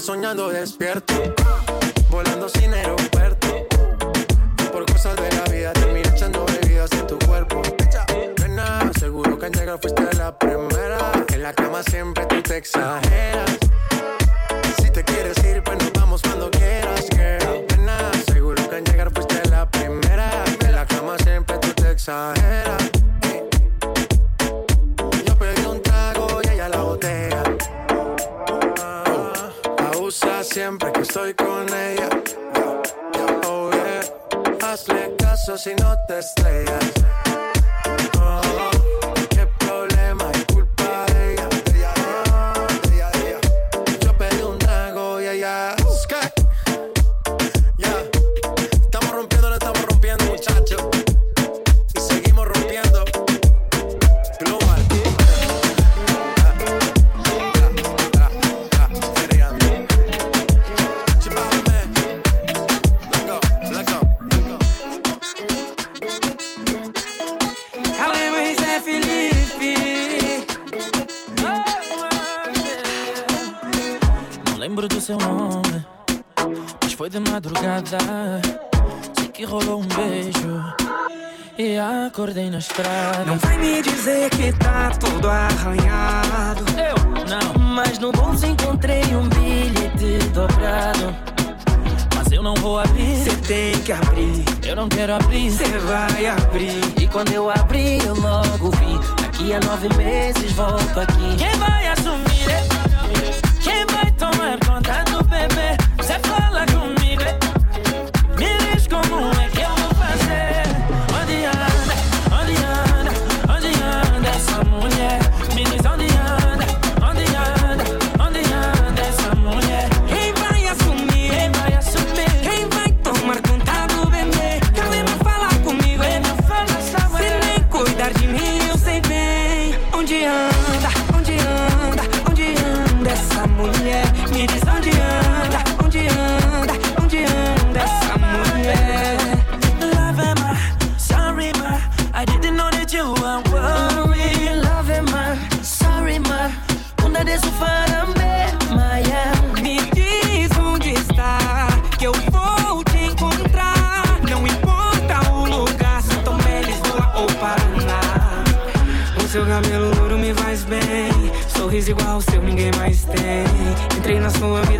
soñando despierto, volando sin aeropuerto. que rolou um beijo e acordei na estrada. Não vai me dizer que tá tudo arranhado. Eu não. Mas no bolso encontrei um bilhete dobrado. Mas eu não vou abrir. Você tem que abrir. Eu não quero abrir. Você vai abrir. E quando eu abrir, eu logo vi. Daqui a nove meses volto aqui. Quem vai assumir? Quem vai tomar conta do bebê? Você fala que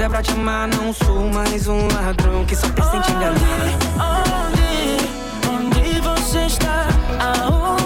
olha pra te amar, não sou mais um ladrão que só pensa em te enganar. Onde, onde, onde você está? Aonde?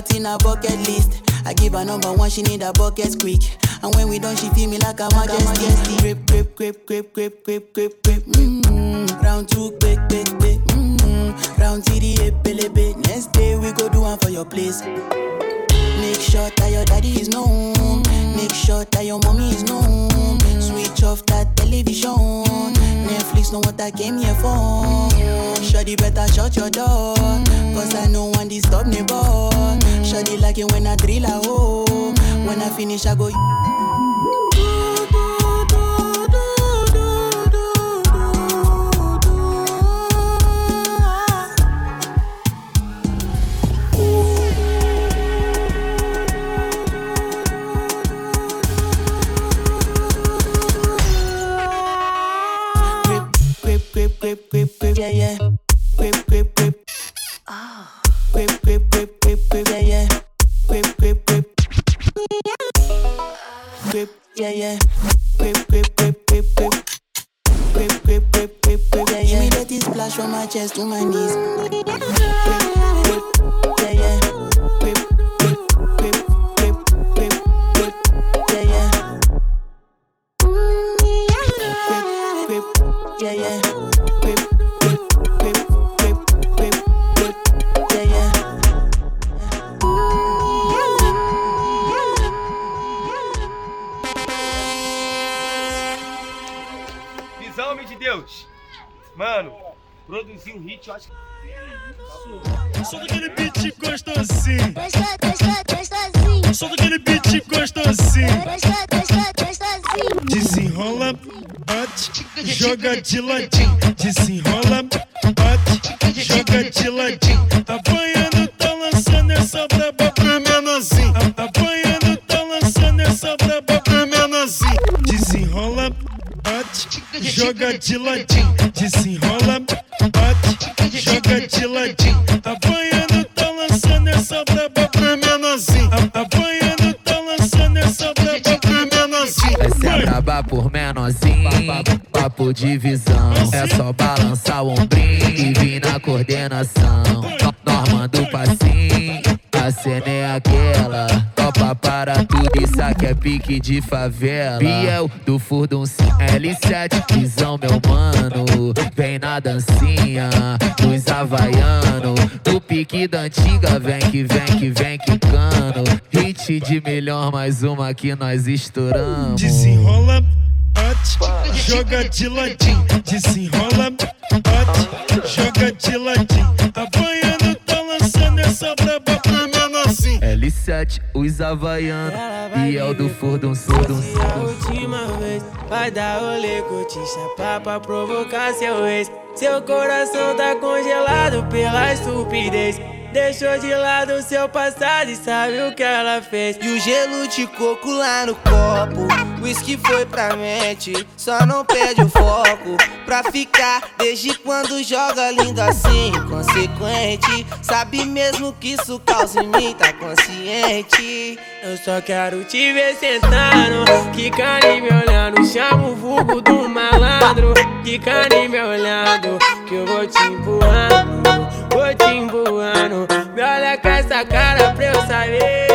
Lot in her bucket list. I give her number one, she need a bucket quick. And when we done, she feel me like a majesty. Grip, grip, grip, grip, grip, grip, grip, grip. Mm-hmm. Round two, quick, quick, quick. Mm-hmm. Round three, epelebe. Next day we go do one for your place. Make sure that your daddy is known. Make sure that your mommy is known. Switch off that television. Netflix know what I came here for. Shawty better shut your door. Cause I know one disturb me boy. Shawty like it when I drill a hole. When I finish, I go. Grip, grip, grip, yeah, yeah. Grip, grip, grip. Grip, ah. grip, grip, grip, grip, yeah, yeah. Grip, grip, grip. Grip, yeah, yeah. Grip, grip, grip, grip, grip. Grip, grip, grip, grip, grip, yeah, yeah. Give me that splash from my chest to my knees. Grip, produzir um hit, eu acho que. Só daquele beat gostosinho. Só daquele beat gostosinho. Desenrola, bate, joga de ladinho. Desenrola, bate, joga de ladinho. Apanhando, tá lançando essa braba pro menorzinho. Apanhando, tá lançando essa braba pro menorzinho. Desenrola, bate, joga de ladinho. Desenrola, bate, de ladinho. Apanhando, tá lançando essa braba pro menorzinho. Apanhando, tá lançando essa braba pro menorzinho. Essa é braba por menorzinho, papo de visão. É só balançar o ombrinho e vir na coordenação. No- Norma do passinho, a cena é aquela. Topa para tudo, isso aqui é pique de favela. Biel do Furdun sim, L7, visão meu mano. Vem na dancinha, dos havaiano. Do pique da antiga, vem que vem que vem quicando. Hit de melhor, mais uma que nós estouramos. Desenrola, bate, joga de ladinho. Desenrola, bate, joga de ladinho. Apanhando, tá lançando essa braba menorzinho. L7, os havaianos. Biel do Furdun Surdun A última vez vai dar rolê, chapar pra provocar seu ex. Seu coração tá congelado pela estupidez. Deixou de lado seu passado e sabe o que ela fez. E o gelo de coco lá no copo. Whisky foi pra mente, só não perde o foco. Pra ficar desde quando joga lindo assim, consequente. Sabe mesmo que isso causa em mim, tá consciente. Eu só quero te ver sentando, quicando e me olhando. Chama o vulgo do malandro, quicando e me olhando. Que eu vou te empurrando, vou te empurrando. Me olha com essa cara pra eu saber.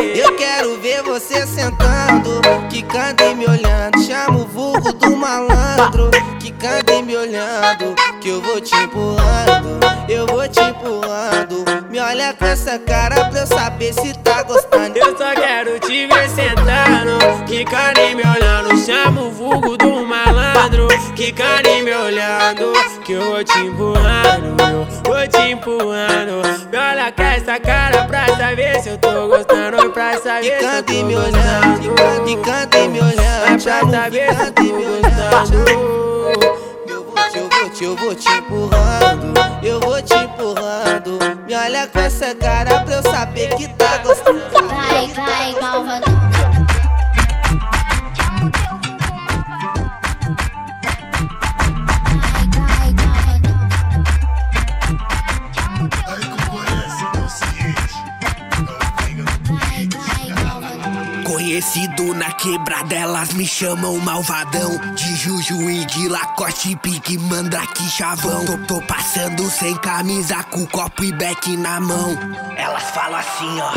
Eu quero ver você sentando, quicando e me olhando. Chama o vulgo do malandro, quicando e me olhando. Que eu vou te empurrando, eu vou te empurrando. Me olha com essa cara pra eu saber se tá gostando. Eu só quero te ver sentando, quicando e me olhando. Chama o vulgo do malandro, quicando e me olhando. Que eu vou te empurrando, eu vou te empurrando. Me olha com essa cara pra saber se eu tô gostando. Pra saber se eu tô e me olhando, gostando. quicando e me olhando. É pra saber se eu e tô me olhando. gostando. Eu vou te, eu vou te, eu vou te empurrando. Eu vou te empurrando. Me olha com essa cara pra eu saber que tá gostando. Vai, vai, malvadão. Conhecido na quebrada, elas me chamam malvadão. De Juju e de Lacoste, pique, mandrake, chavão. Tô, tô passando sem camisa, com copo e beck na mão. Elas falam assim, ó.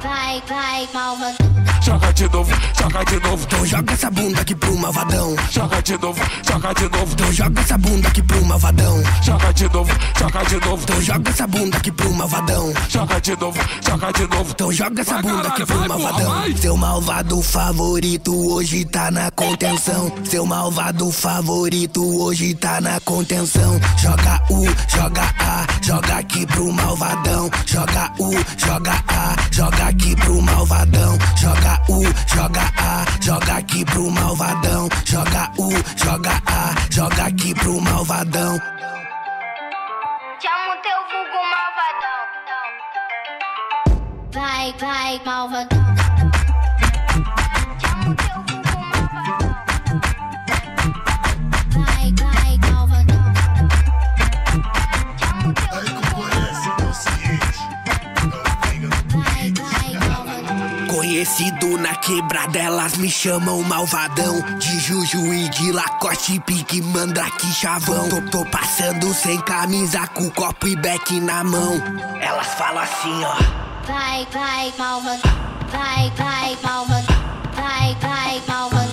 Vai, vai, malvadão. Joga de novo, joga de novo. Então joga essa bunda aqui pro malvadão. Joga de novo, joga de novo. Então joga essa bunda aqui pro malvadão. Joga de novo, joga de novo. Então joga essa bunda aqui pro malvadão. Joga de novo, joga de novo. Então joga essa bunda aqui pro malvadão. Seu malvado favorito hoje tá na contenção. Seu malvado favorito hoje tá na contenção. Joga U, joga A, joga aqui pro malvadão. Joga U, joga A, joga aqui pro malvadão. Joga U, joga A, joga aqui pro malvadão. Joga U, joga A, joga aqui pro malvadão. Chama o teu vulgo malvadão. Vai, vai, malvadão. Conhecido na quebrada, elas me chamam malvadão. De Juju e de Lacoste, pique, mandrake, chavão. Tô, tô passando sem camisa, com copo e beck na mão. Elas falam assim, ó. Vai, vai, malvadão. Vai, vai, malvadão. Vai, vai, malvadão.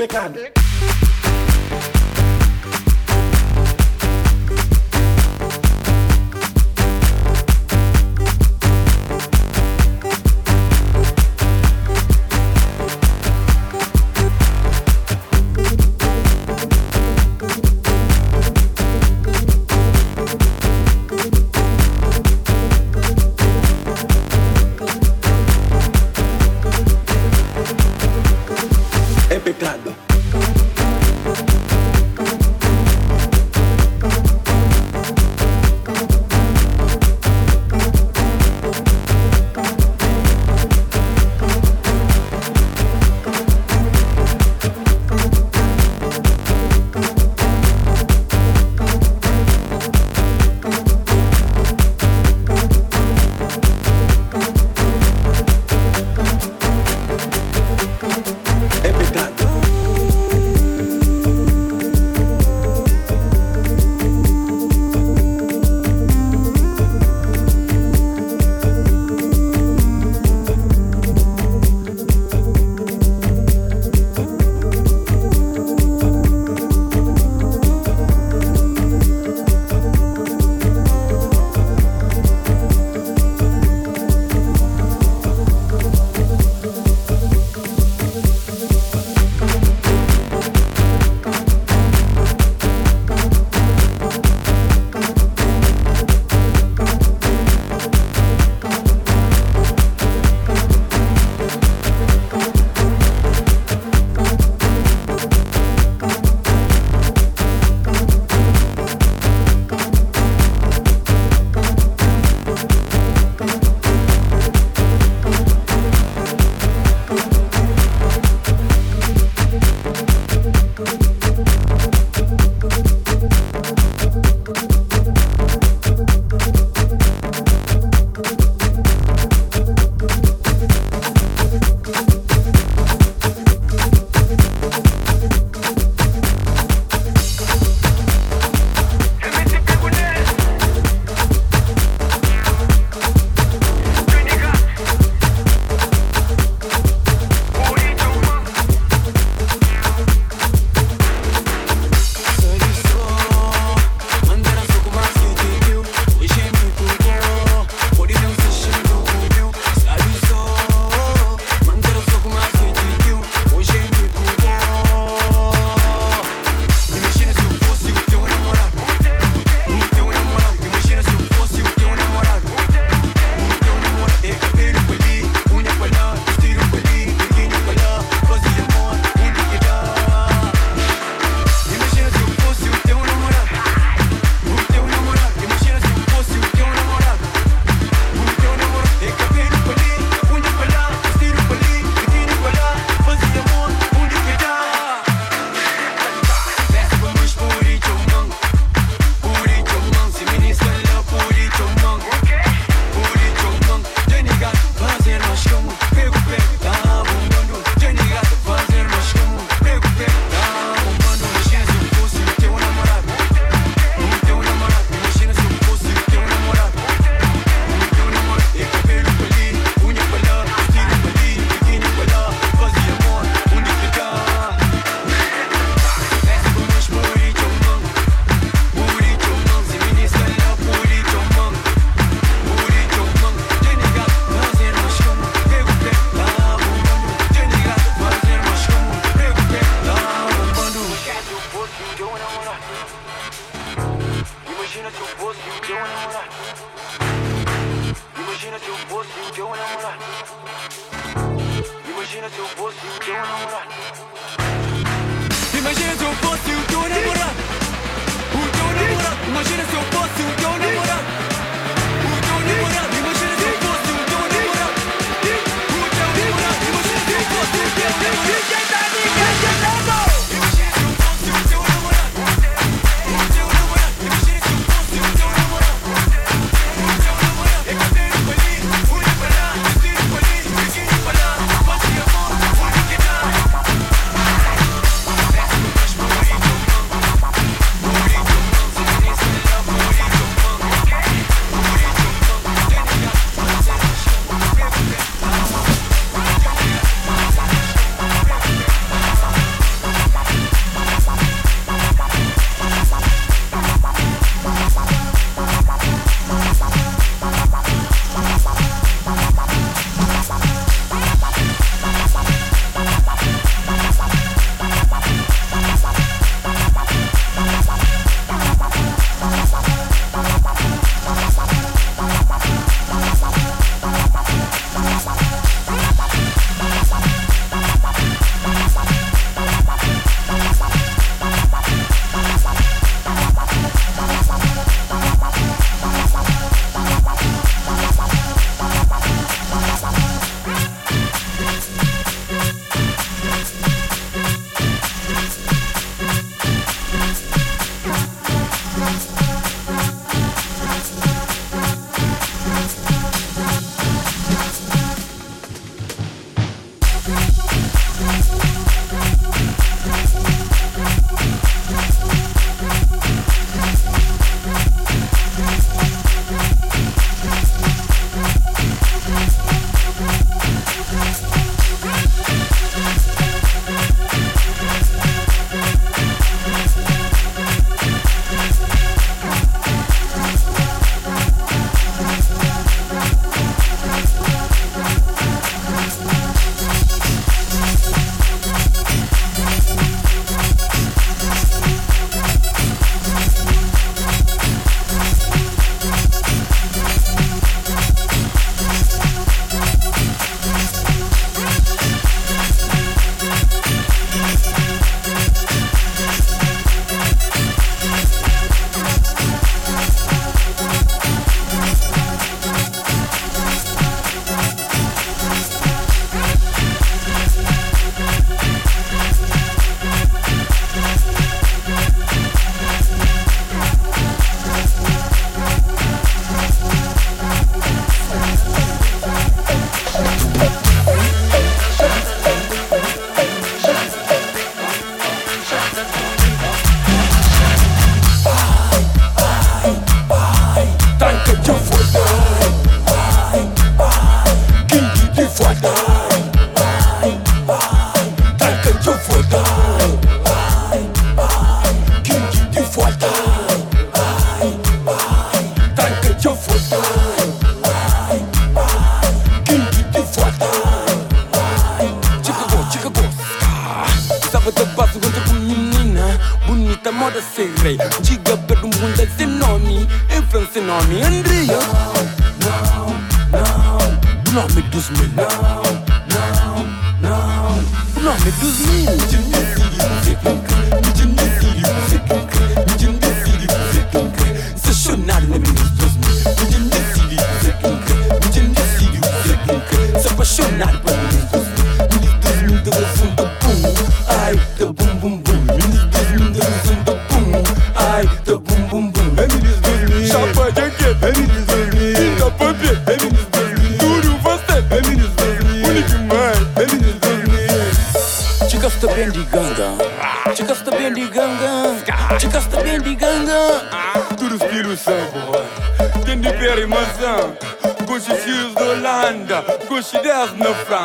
Pecado.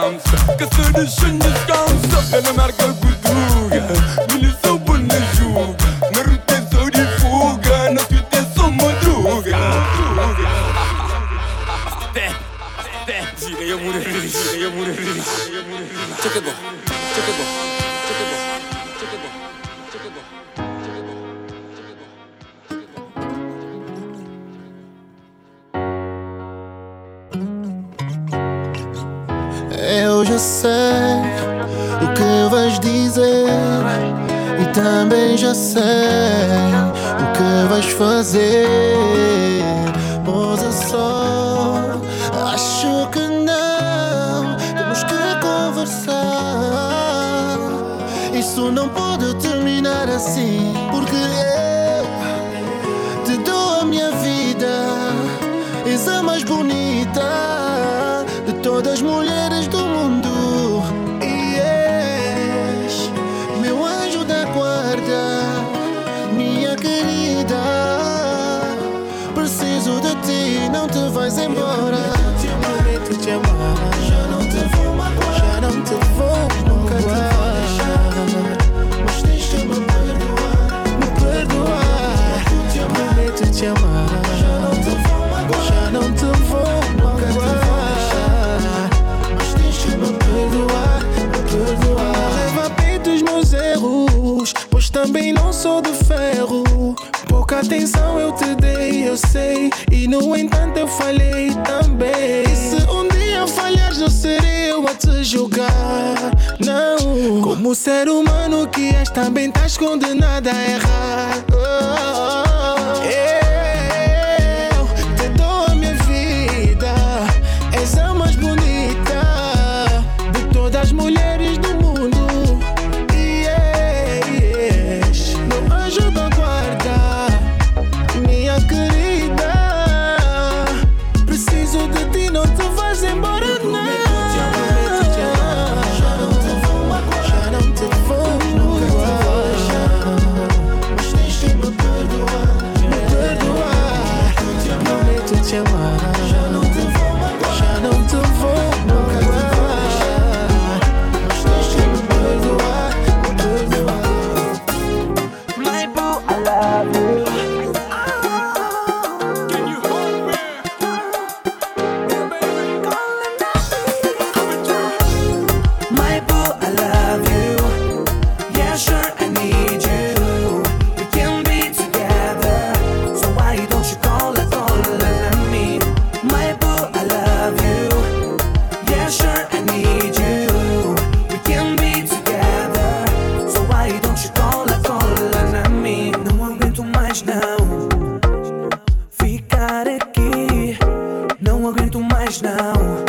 'Cause que c'est des chaînes de danse, et le marque de boudou, yeah. Também não sou de ferro. Pouca atenção eu te dei, eu sei. E no entanto eu falhei também. E se um dia falhares, não serei eu a te julgar. Não. Como ser humano que és, também tá estás condenada a errar. Oh, oh, oh. Yeah. now.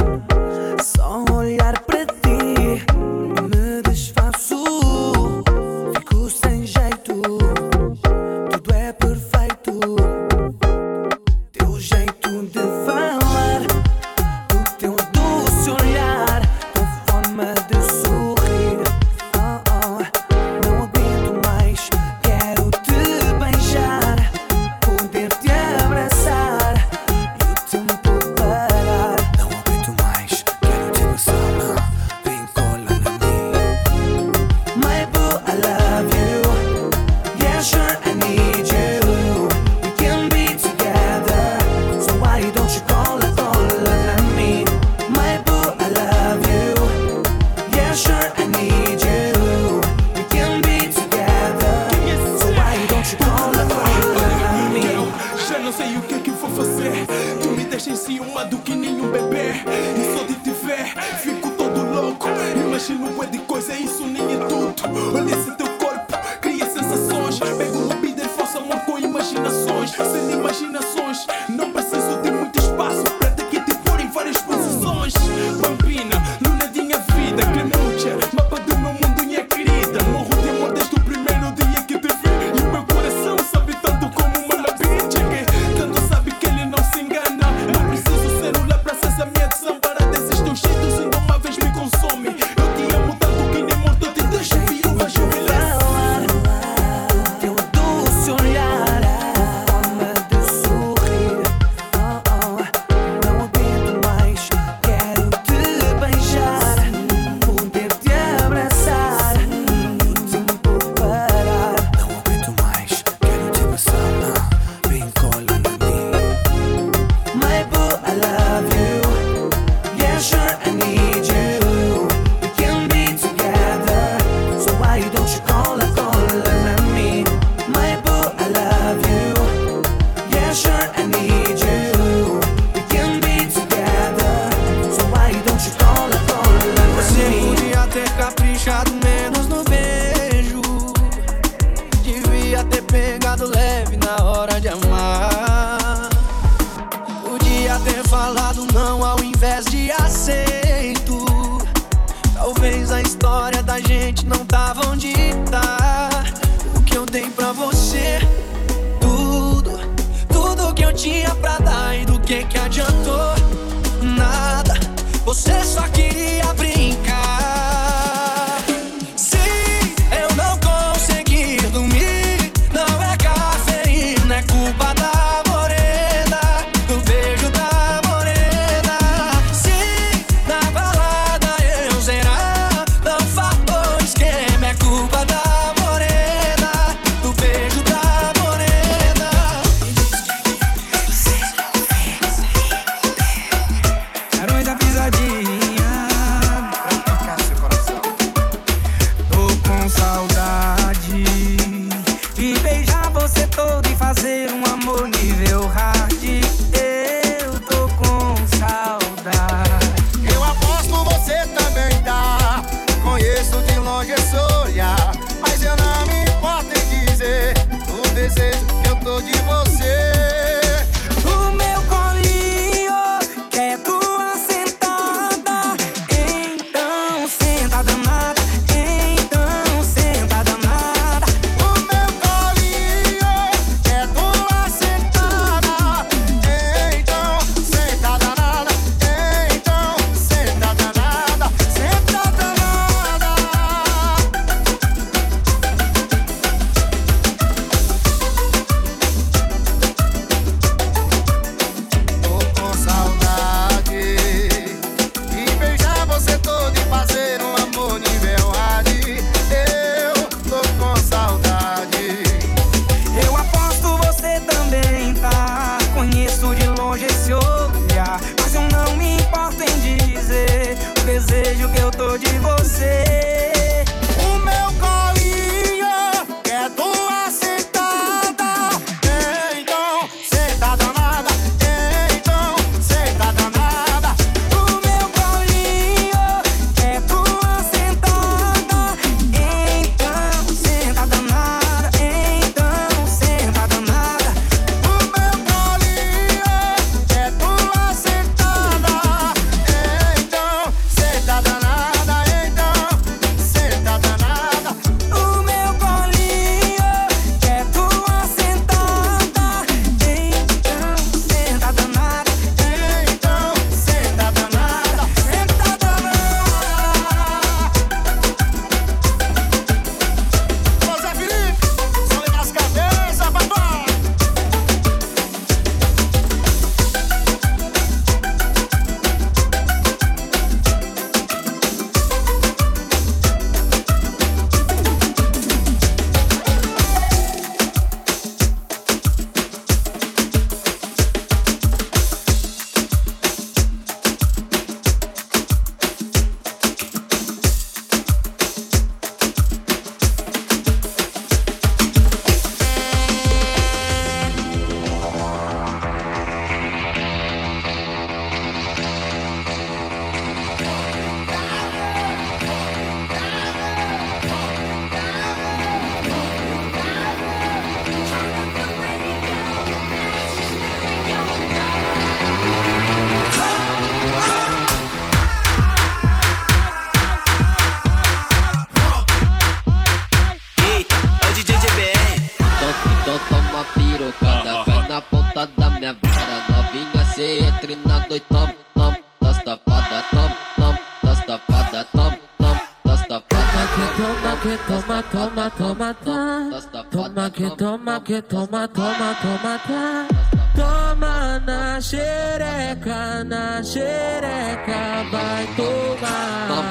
que toma, toma, toma, tá. Toma na xereca, na xereca, vai tomar. Toma,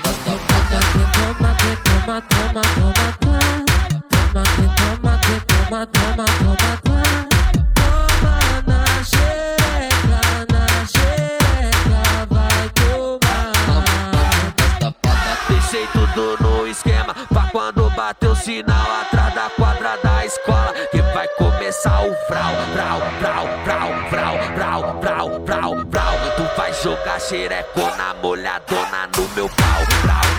que toma, toma, toma, tá. Toma, que toma, que toma, toma, toma, tá. Toma na xereca, na xereca, vai tomar. Tem jeito tudo no esquema, pra quando bater o sinal atrás passar Vral, vral, vral, vral, vral, vral, vral, vral, vral. Tu vai jogar xerecona molhadona no meu pau, Vral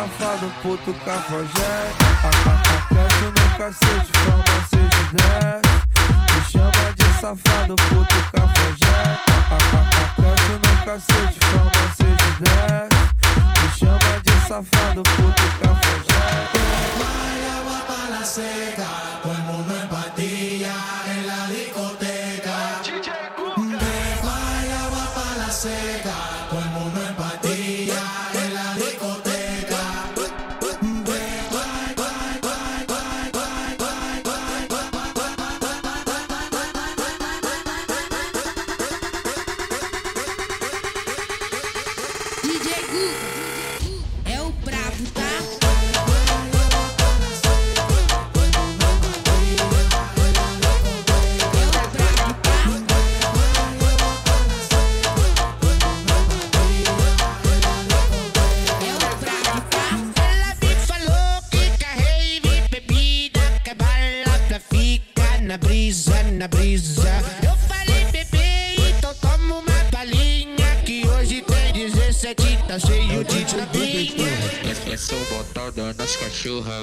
safado, puto cafajé. Aperto no cacete, forma seja dez. Me chama de safado, puto cafajé. Aperto no cacete, forma seja dez. Me chama de safado, puto cafajé.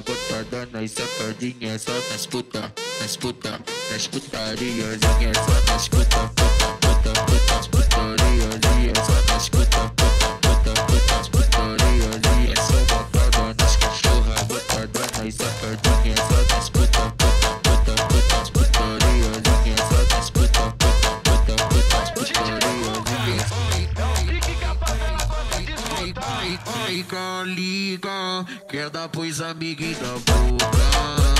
botadona na safadinha só nas puta, nas puta, nas putariazinha só nas puta, puta, puta, puta, putariazinha só nas puta, puta, puta, puta, putariazinha só botada nas cachorra, botadona na safadinha só nas puta, puta, puta, puta, putariazinha só nas puta, puta, puta, puta, putariazinha. Fica, liga, liga, quer dar need a blue.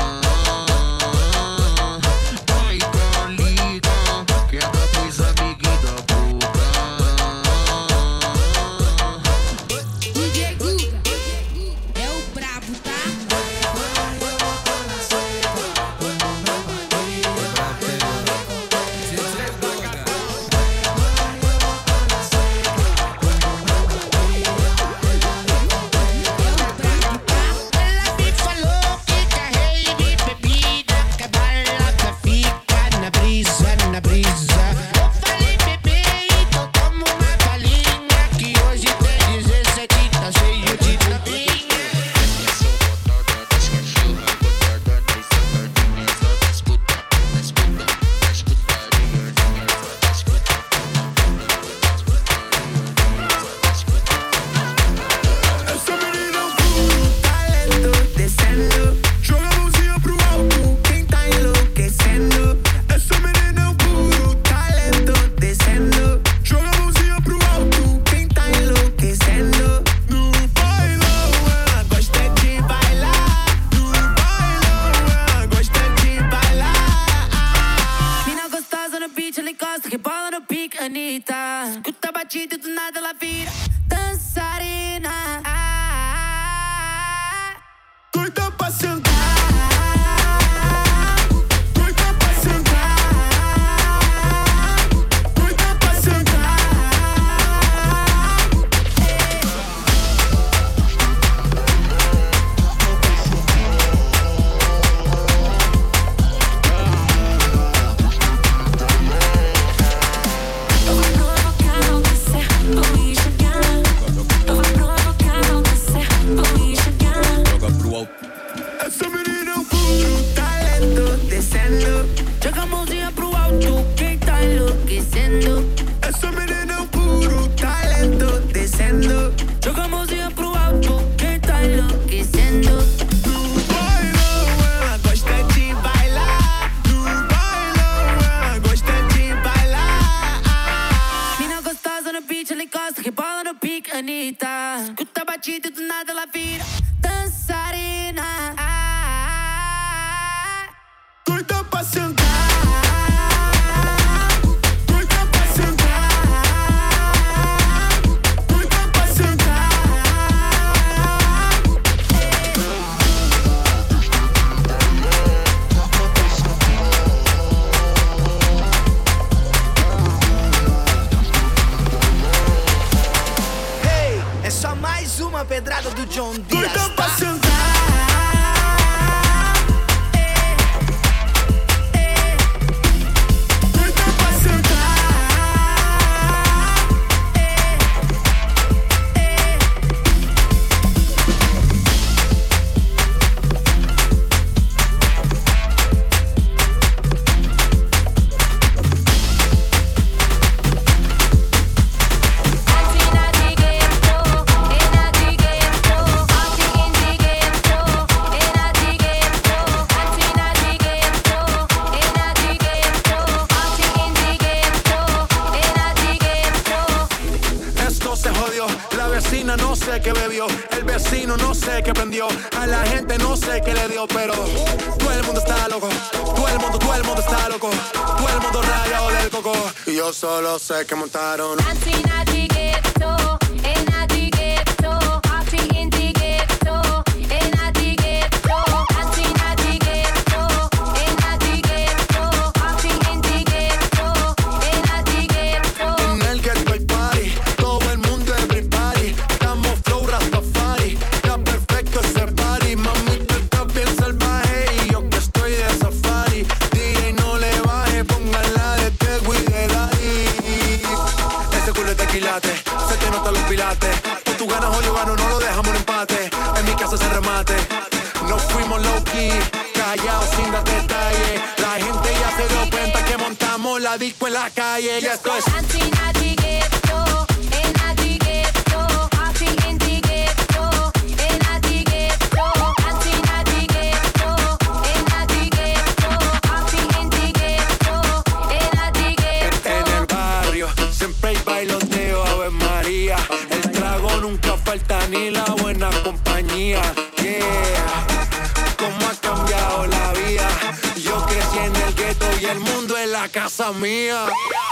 La vida.